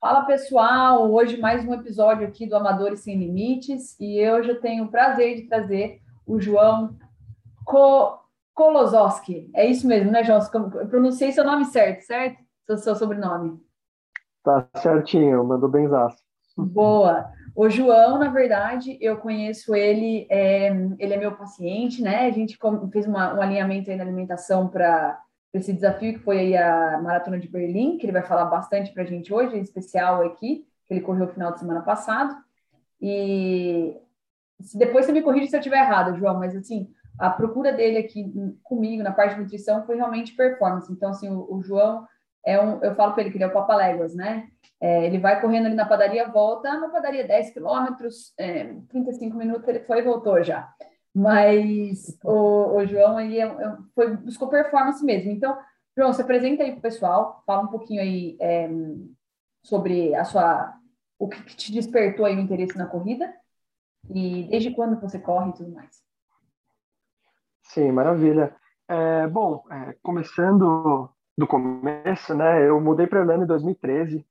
Fala pessoal, hoje mais um episódio aqui do Amadores Sem Limites e hoje eu tenho o prazer de trazer o João Ko Kolozowski. É isso mesmo, né, João? Eu pronunciei seu nome certo, certo? Seu, seu sobrenome. Tá certinho, mandou benzaço. Boa. O João, na verdade, eu conheço ele, é, ele é meu paciente, né? A gente fez uma, um alinhamento aí na alimentação para esse desafio que foi aí a Maratona de Berlim, que ele vai falar bastante para a gente hoje, em especial aqui, que ele correu o final de semana passado. E depois você me corrige se eu estiver errado, João, mas assim, a procura dele aqui comigo na parte de nutrição foi realmente performance. Então, assim, o, o João é um, eu falo para ele que ele é o papaléguas, né? É, ele vai correndo ali na padaria, volta, na padaria 10 quilômetros, é, 35 minutos, ele foi e voltou já. Mas o, o João, ele é, é, foi, buscou performance mesmo. Então, João, se apresenta aí para o pessoal, fala um pouquinho aí é, sobre a sua, o que, que te despertou aí o interesse na corrida e desde quando você corre e tudo mais. Sim, maravilha. É, bom, é, começando do começo, né? Eu mudei para Irlanda em 2013.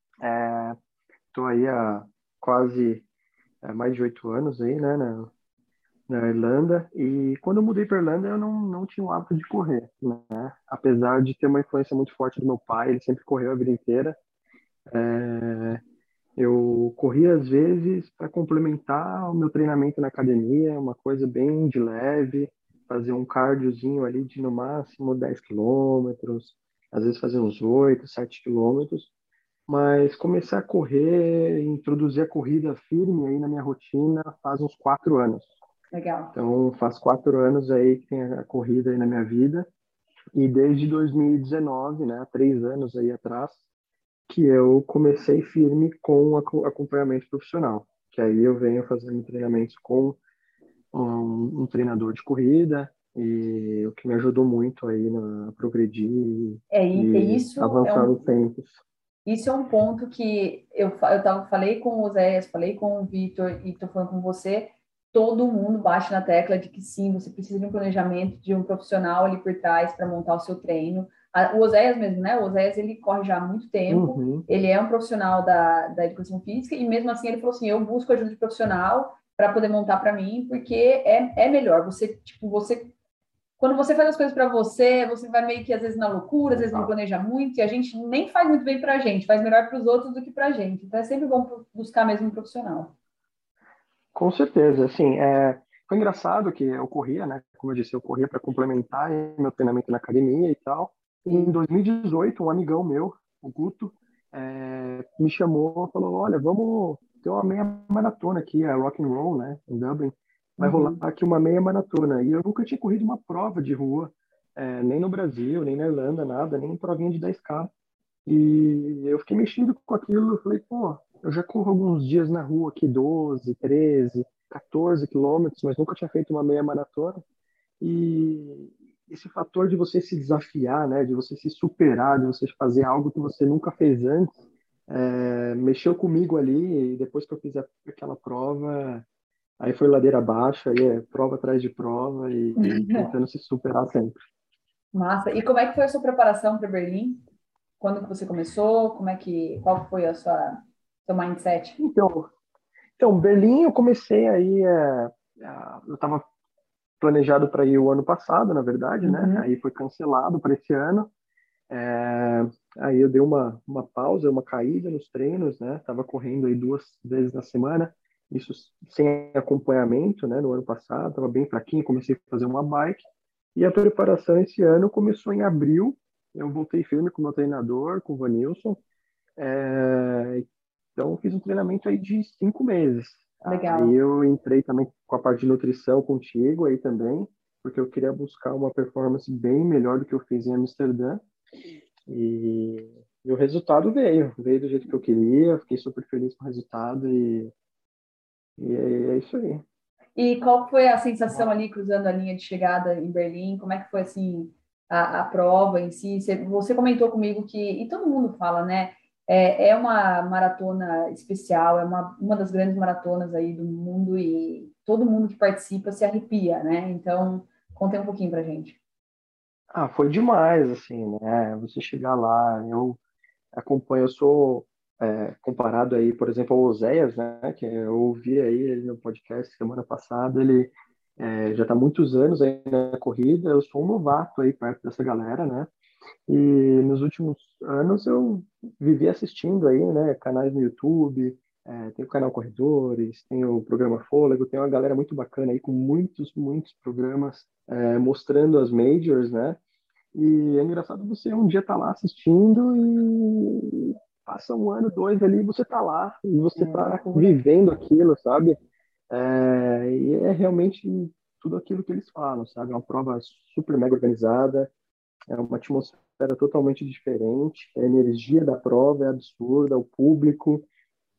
Estou é, aí há quase é, mais de oito anos aí, né? Na, na, Irlanda. E quando eu mudei para Irlanda, eu não, não tinha o hábito de correr, né? Apesar de ter uma influência muito forte do meu pai, ele sempre correu a vida inteira. É, eu corria às vezes para complementar o meu treinamento na academia, uma coisa bem de leve, fazer um cardiozinho ali de no máximo 10 quilômetros, às vezes fazer uns 8, 7 quilômetros, mas comecei a correr, introduzir a corrida firme aí na minha rotina faz uns quatro anos. Legal. Então, faz quatro anos aí que tem a corrida aí na minha vida, e desde 2019, né, três anos aí atrás, que eu comecei firme com acompanhamento profissional, que aí eu venho fazendo treinamentos com um, um treinador de corrida, e o que me ajudou muito aí na progredir é, e, isso avançar é um, nos tempos. Isso é um ponto que eu, eu tava, falei com o Zé, falei com o Vitor e estou falando com você, todo mundo bate na tecla de que sim, você precisa de um planejamento, de um profissional ali por trás para montar o seu treino. O Oséias mesmo, né? O Oséias, ele corre já há muito tempo, uhum. ele é um profissional da, da educação física e mesmo assim ele falou assim, eu busco ajuda de profissional para poder montar para mim, porque é, é melhor. Você, tipo, você quando você faz as coisas para você, você vai meio que às vezes na loucura, às vezes não planeja muito, e a gente nem faz muito bem para a gente, faz melhor para os outros do que para a gente. Então é sempre bom buscar mesmo um profissional. Com certeza, assim, é, foi engraçado que eu corria, né? Como eu disse, eu corria para complementar meu treinamento na academia e tal. E em 2018, um amigão meu, o Guto, é, me chamou e falou: Olha, vamos ter uma meia maratona aqui, a Rock and Roll, né, em Dublin vai uhum. rolar aqui uma meia maratona. E eu nunca tinha corrido uma prova de rua, é, nem no Brasil, nem na Irlanda, nada, nem provinha de 10K. E eu fiquei mexido com aquilo, falei, pô, eu já corro alguns dias na rua aqui, 12, 13, 14 quilômetros, mas nunca tinha feito uma meia maratona. E esse fator de você se desafiar, né, de você se superar, de você fazer algo que você nunca fez antes, é, mexeu comigo ali. E depois que eu fiz aquela prova, Aí foi ladeira abaixo, aí é prova atrás de prova e, e tentando se superar sempre. Massa. E como é que foi a sua preparação para Berlim? Quando que você começou? Como é que qual foi a sua seu mindset? Então, então Berlim eu comecei aí é, eu estava planejado para ir o ano passado, na verdade, né? uhum. Aí foi cancelado para esse ano. É, aí eu dei uma, uma pausa, uma caída nos treinos, né? Tava correndo aí duas vezes na semana isso sem acompanhamento, né? No ano passado, estava bem fraquinho, comecei a fazer uma bike. E a preparação esse ano começou em abril. Eu voltei firme com o meu treinador, com o Vanilson. É... Então, fiz um treinamento aí de cinco meses. Legal. Aí eu entrei também com a parte de nutrição contigo aí também, porque eu queria buscar uma performance bem melhor do que eu fiz em Amsterdã. E, e o resultado veio, veio do jeito que eu queria. Fiquei super feliz com o resultado e e é, é isso aí. E qual foi a sensação ali cruzando a linha de chegada em Berlim? Como é que foi assim a, a prova em si? Você, você, comentou comigo que e todo mundo fala, né? É, é uma maratona especial, é uma, uma das grandes maratonas aí do mundo e todo mundo que participa se arrepia, né? Então, conte um pouquinho pra gente. Ah, foi demais, assim, né? Você chegar lá, eu acompanho, eu sou é, comparado aí, por exemplo, ao Oséias, né? Que eu ouvi aí ele no podcast semana passada, ele é, já está muitos anos aí na corrida, eu sou um novato aí perto dessa galera, né? E nos últimos anos eu vivi assistindo aí, né? Canais no YouTube, é, tem o canal Corredores, tem o programa Fôlego, tem uma galera muito bacana aí com muitos, muitos programas é, mostrando as majors, né? E é engraçado você um dia tá lá assistindo e passa um ano, dois ali, você tá lá e você é, tá vivendo aquilo, sabe? É, e é realmente tudo aquilo que eles falam, sabe? É uma prova super mega organizada, é uma atmosfera totalmente diferente, a energia da prova é absurda, o público,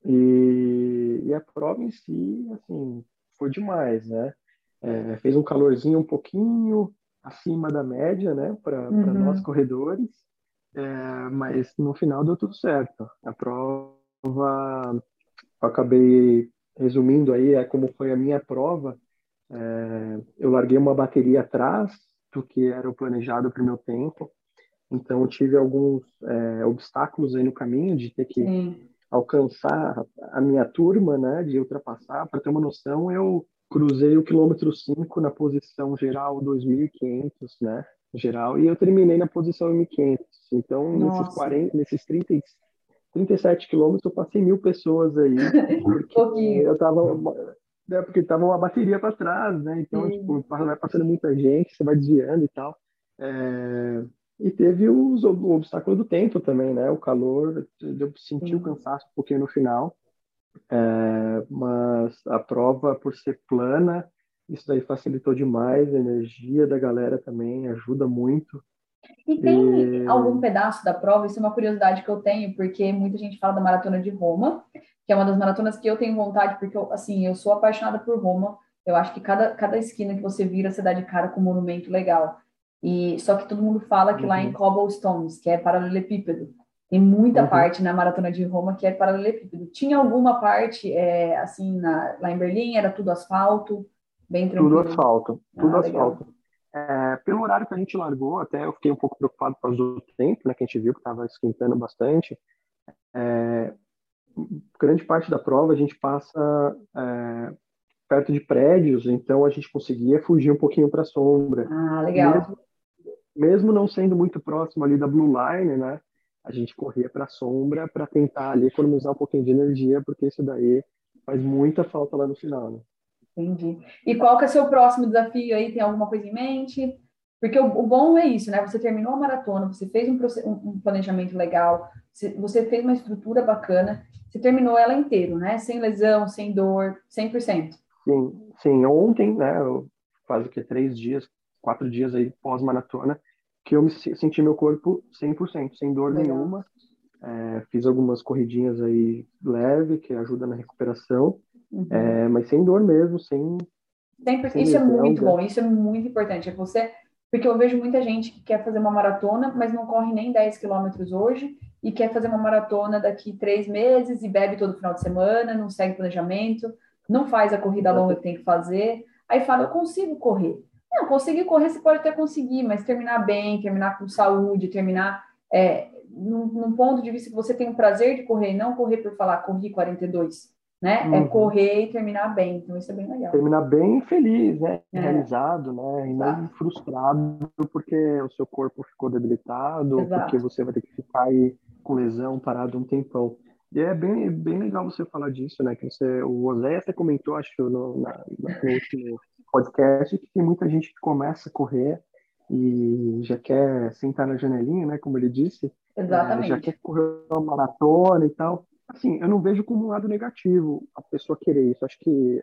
e, e a prova em si, assim, foi demais, né? É, fez um calorzinho um pouquinho acima da média, né, para uhum. nós corredores, é, mas no final deu tudo certo. A prova, eu acabei resumindo aí, é como foi a minha prova. É, eu larguei uma bateria atrás do que era o planejado para o meu tempo, então tive alguns é, obstáculos aí no caminho de ter que Sim alcançar a minha turma, né, de ultrapassar, para ter uma noção, eu cruzei o quilômetro 5 na posição geral 2.500, né, geral, e eu terminei na posição 1.500. Então, Nossa. nesses 40, nesses 30, 37 quilômetros, eu passei mil pessoas aí, porque eu tava né, porque tava uma bateria para trás, né? Então, tipo, vai passando muita gente, você vai desviando e tal. É... E teve os, o obstáculo do tempo também, né? O calor, eu senti o cansaço um pouquinho no final, é, mas a prova, por ser plana, isso daí facilitou demais, a energia da galera também ajuda muito. E tem e... algum pedaço da prova, isso é uma curiosidade que eu tenho, porque muita gente fala da Maratona de Roma, que é uma das maratonas que eu tenho vontade, porque, eu, assim, eu sou apaixonada por Roma, eu acho que cada, cada esquina que você vira, você dá de cara com um monumento legal. E só que todo mundo fala que uhum. lá em uhum. Cobblestones, que é paralelepípedo, tem muita uhum. parte na maratona de Roma que é paralelepípedo. Tinha alguma parte é, assim na, lá em Berlim era tudo asfalto, bem tranquilo. Tudo asfalto, tudo ah, asfalto. É, pelo horário que a gente largou, até eu fiquei um pouco preocupado por causa do tempo, né, que a gente viu que estava esquentando bastante. É, grande parte da prova a gente passa é, perto de prédios, então a gente conseguia fugir um pouquinho para a sombra. Ah, legal. Mesmo, mesmo não sendo muito próximo ali da Blue Line, né? A gente corria para a sombra para tentar ali economizar um pouquinho de energia, porque isso daí faz muita falta lá no final, né? Entendi. E qual que é o seu próximo desafio aí? Tem alguma coisa em mente? Porque o, o bom é isso, né? Você terminou a maratona, você fez um, um, planejamento legal, você, fez uma estrutura bacana, você terminou ela inteiro, né? Sem lesão, sem dor, 100%. Sim, sim. Ontem, né? Eu, quase que três dias, quatro dias aí pós-maratona, que eu me senti meu corpo 100%, sem dor Legal. nenhuma. É, fiz algumas corridinhas aí leve, que ajuda na recuperação, uhum. é, mas sem dor mesmo, sem. Sem isso é muito bom, isso é muito importante. É você, porque eu vejo muita gente que quer fazer uma maratona, mas não corre nem 10 quilômetros hoje e quer fazer uma maratona daqui três meses e bebe todo final de semana, não segue planejamento, não faz a corrida longa que tem que fazer. Aí fala, eu consigo correr. Não, conseguir correr você pode até conseguir, mas terminar bem, terminar com saúde, terminar é, num, num, ponto de vista que você tem o prazer de correr, não correr por falar corri 42, né? É uhum. É correr e terminar bem, então isso é bem legal. Terminar bem feliz, né? É. Realizado, né? E não frustrado porque o seu corpo ficou debilitado, Exato. porque você vai ter que ficar aí com lesão parado um tempão. E é bem, bem legal você falar disso, né? Que você, o José até comentou, acho, no, na, no último podcast que tem muita gente que começa a correr e já quer sentar na janelinha, né? Como ele disse. Exatamente. É, já quer correr uma maratona e tal. Assim, eu não vejo como um lado negativo a pessoa querer isso. Acho que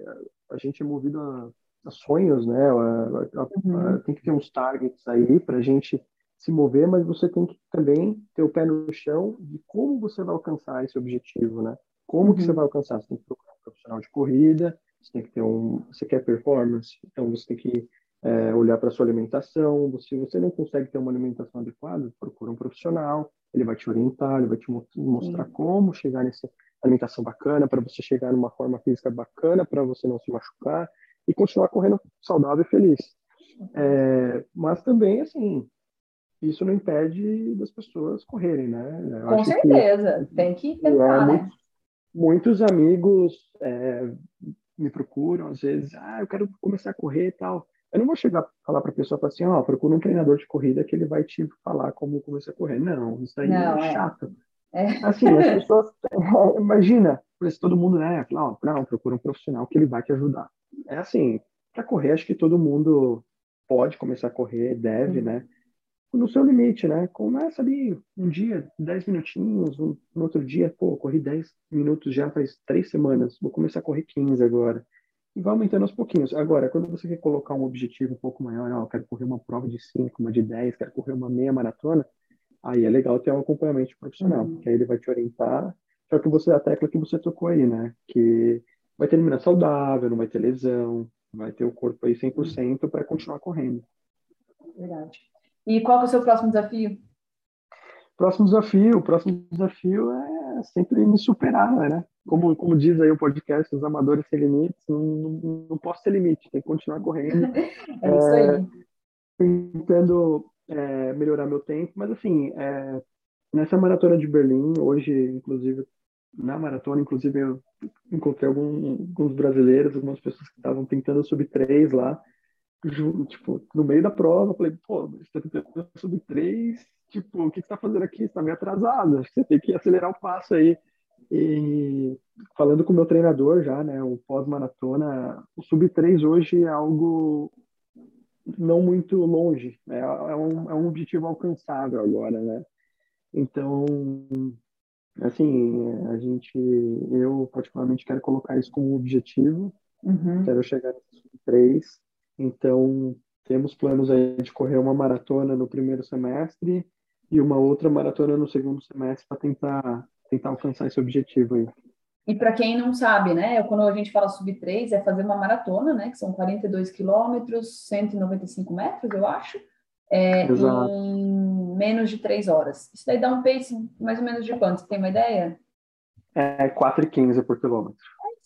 a gente é movido a, a sonhos, né? A, a, uhum. tem que ter uns targets aí para a gente se mover, mas você tem que também ter o pé no chão de como você vai alcançar esse objetivo, né? Como uhum. que você uhum. vai alcançar? Você tem que procurar um profissional de corrida, você tem que ter um, você quer performance, então você tem que é, olhar para sua alimentação. Se você não consegue ter uma alimentação adequada, procura um profissional. Ele vai te orientar, ele vai te mostrar Sim. como chegar nessa alimentação bacana para você chegar numa forma física bacana para você não se machucar e continuar correndo saudável e feliz. É, mas também assim isso não impede das pessoas correrem, né? Eu Com certeza, que, tem que tentar, é, né? Muitos, muitos amigos é, me procuram, às vezes, ah, eu quero começar a correr e tal. Eu não vou chegar falar para a pessoa assim, ó, oh, procura um treinador de corrida que ele vai te falar como começar a correr. Não, isso aí não, é, é chato. É. Assim, as pessoas, imagina, todo mundo, né, fala, oh, não, procura um profissional que ele vai te ajudar. É assim, para correr, acho que todo mundo pode começar a correr, deve, uhum. né? no seu limite, né? Começa ali um dia, 10 minutinhos, um, no outro dia, pô, corri 10 minutos já faz três semanas, vou começar a correr 15 agora. E vai aumentando aos pouquinhos. Agora, quando você quer colocar um objetivo um pouco maior, ó, quero correr uma prova de 5, uma de 10, quero correr uma meia maratona, aí é legal ter um acompanhamento profissional, uhum. que aí ele vai te orientar. Só que você, a tecla que você tocou aí, né? Que vai terminar saudável, não vai ter lesão, vai ter o corpo aí 100% para continuar correndo. Verdade. E qual é o seu próximo desafio? Próximo desafio, o próximo desafio é sempre me superar, né? Como, como diz aí o podcast, os amadores sem limites, não, não, não posso ter limite, tem que continuar correndo. é isso aí. É, tentando é, melhorar meu tempo, mas assim, é, nessa maratona de Berlim, hoje, inclusive, na maratona, inclusive, eu encontrei algum, alguns brasileiros, algumas pessoas que estavam tentando subir três lá, tipo, no meio da prova, falei, pô, você tá tentando subir três, tipo, o que você tá fazendo aqui? Você tá meio atrasado, acho que você tem que acelerar o passo aí. E falando com o meu treinador já, né, o pós-maratona, o sub 3 hoje é algo não muito longe, né, é, um, é um objetivo alcançável agora, né. Então, assim, a gente, eu particularmente quero colocar isso como objetivo, uhum. quero chegar no sub 3, então, temos planos aí de correr uma maratona no primeiro semestre e uma outra maratona no segundo semestre para tentar tentar alcançar esse objetivo aí. E para quem não sabe, né, quando a gente fala sub 3 é fazer uma maratona, né, que são 42 quilômetros, 195 metros, eu acho, é, em menos de 3 horas. Isso daí dá um pace mais ou menos de quanto? Você tem uma ideia? É 4,15 por quilômetro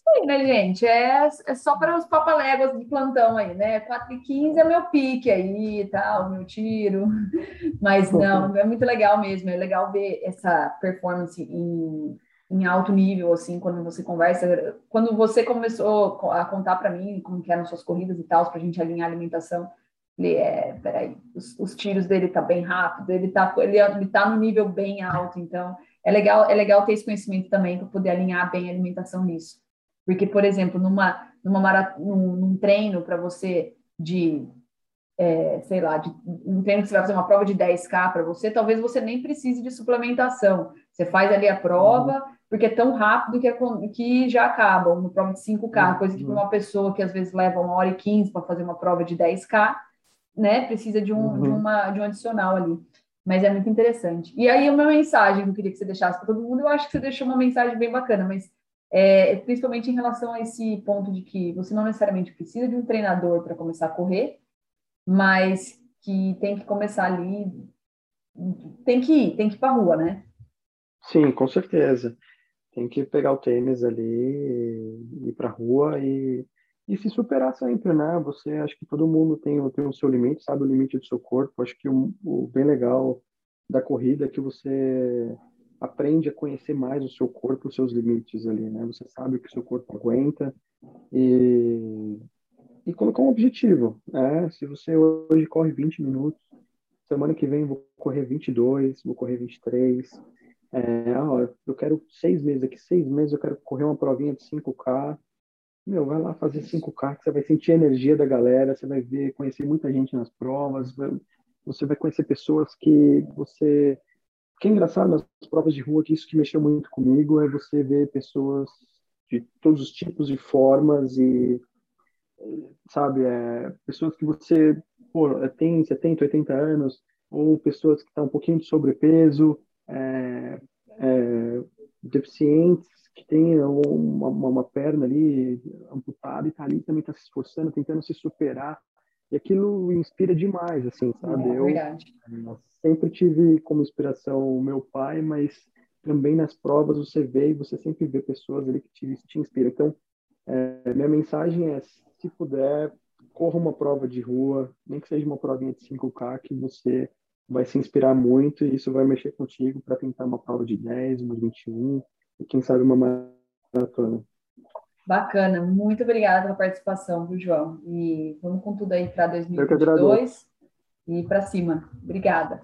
aí, né, gente? É, é só para os papaléguas de plantão aí, né? 4 e 15 é meu pique aí, tal, meu tiro. Mas não, é muito legal mesmo. É legal ver essa performance em, em alto nível, assim, quando você conversa. Quando você começou a contar para mim como que eram suas corridas e tal, para a gente alinhar a alimentação, ele é, peraí, os, os tiros dele tá bem rápido, ele tá, ele, ele tá no nível bem alto, então é legal, é legal ter esse conhecimento também para poder alinhar bem a alimentação nisso. Porque, por exemplo, numa, numa marat... num, num treino para você de, é, sei lá, de, um treino que você vai fazer uma prova de 10K para você, talvez você nem precise de suplementação. Você faz ali a prova, uhum. porque é tão rápido que, é, que já acaba, uma prova de 5K, uhum. coisa que para uma pessoa que às vezes leva uma hora e 15 para fazer uma prova de 10K, né, precisa de um, uhum. de, uma, de um adicional ali. Mas é muito interessante. E aí, uma mensagem que eu queria que você deixasse para todo mundo, eu acho que você deixou uma mensagem bem bacana, mas é, principalmente em relação a esse ponto de que você não necessariamente precisa de um treinador para começar a correr, mas que tem que começar ali, tem que ir, tem que ir para rua, né? Sim, com certeza. Tem que pegar o tênis ali, ir para rua e, e se superar sempre, né? Você, acho que todo mundo tem, tem o seu limite, sabe o limite do seu corpo. Acho que o, o bem legal da corrida é que você aprende a conhecer mais o seu corpo, os seus limites ali, né? Você sabe o que o seu corpo aguenta e, e colocar um objetivo, né? Se você hoje corre 20 minutos, semana que vem vou correr 22, vou correr 23, é, ó, eu quero seis meses, daqui seis meses eu quero correr uma provinha de 5K, meu, vai lá fazer 5K, que você vai sentir a energia da galera, você vai ver, conhecer muita gente nas provas, você vai conhecer pessoas que você que é engraçado nas provas de rua, que isso que mexeu muito comigo é você ver pessoas de todos os tipos e formas e, sabe, é, pessoas que você pô, tem 70, 80 anos, ou pessoas que estão um pouquinho de sobrepeso, é, é, deficientes, que têm uma, uma, uma, perna ali amputada e tá ali também está se esforçando, tentando se superar. E aquilo inspira demais, assim, sabe? É, eu, verdade. É, sempre tive como inspiração o meu pai, mas também nas provas você vê e você sempre vê pessoas ali que te, te inspiram. Então, é, minha mensagem é, se puder, corra uma prova de rua, nem que seja uma provinha de 5K, que você vai se inspirar muito e isso vai mexer contigo para tentar uma prova de 10, uma 21 e quem sabe uma maratona. Bacana, muito obrigada pela participação, viu, João? E vamos com tudo aí para 2022 e para cima. Obrigada.